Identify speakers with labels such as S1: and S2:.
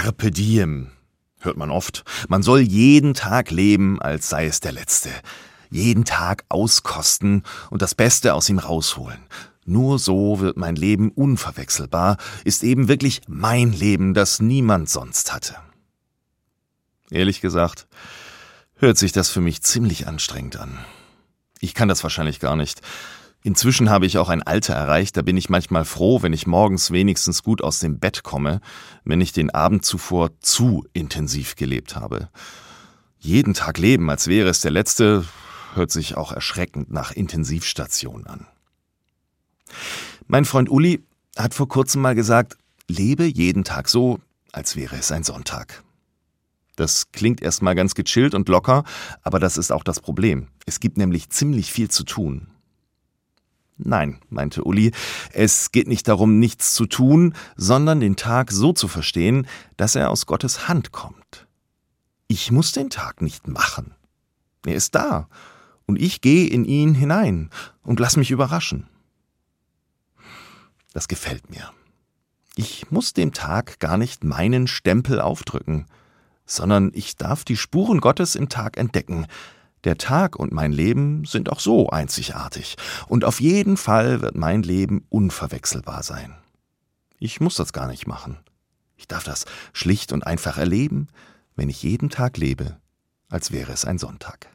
S1: Carpe diem hört man oft. Man soll jeden Tag leben, als sei es der letzte. Jeden Tag auskosten und das Beste aus ihm rausholen. Nur so wird mein Leben unverwechselbar, ist eben wirklich mein Leben, das niemand sonst hatte. Ehrlich gesagt, hört sich das für mich ziemlich anstrengend an. Ich kann das wahrscheinlich gar nicht. Inzwischen habe ich auch ein Alter erreicht, da bin ich manchmal froh, wenn ich morgens wenigstens gut aus dem Bett komme, wenn ich den Abend zuvor zu intensiv gelebt habe. Jeden Tag leben, als wäre es der letzte, hört sich auch erschreckend nach Intensivstation an. Mein Freund Uli hat vor kurzem mal gesagt, lebe jeden Tag so, als wäre es ein Sonntag. Das klingt erstmal ganz gechillt und locker, aber das ist auch das Problem. Es gibt nämlich ziemlich viel zu tun. Nein, meinte Uli, es geht nicht darum, nichts zu tun, sondern den Tag so zu verstehen, dass er aus Gottes Hand kommt. Ich muss den Tag nicht machen. Er ist da, und ich gehe in ihn hinein und lass mich überraschen. Das gefällt mir. Ich muss dem Tag gar nicht meinen Stempel aufdrücken, sondern ich darf die Spuren Gottes im Tag entdecken, der Tag und mein Leben sind auch so einzigartig, und auf jeden Fall wird mein Leben unverwechselbar sein. Ich muss das gar nicht machen. Ich darf das schlicht und einfach erleben, wenn ich jeden Tag lebe, als wäre es ein Sonntag.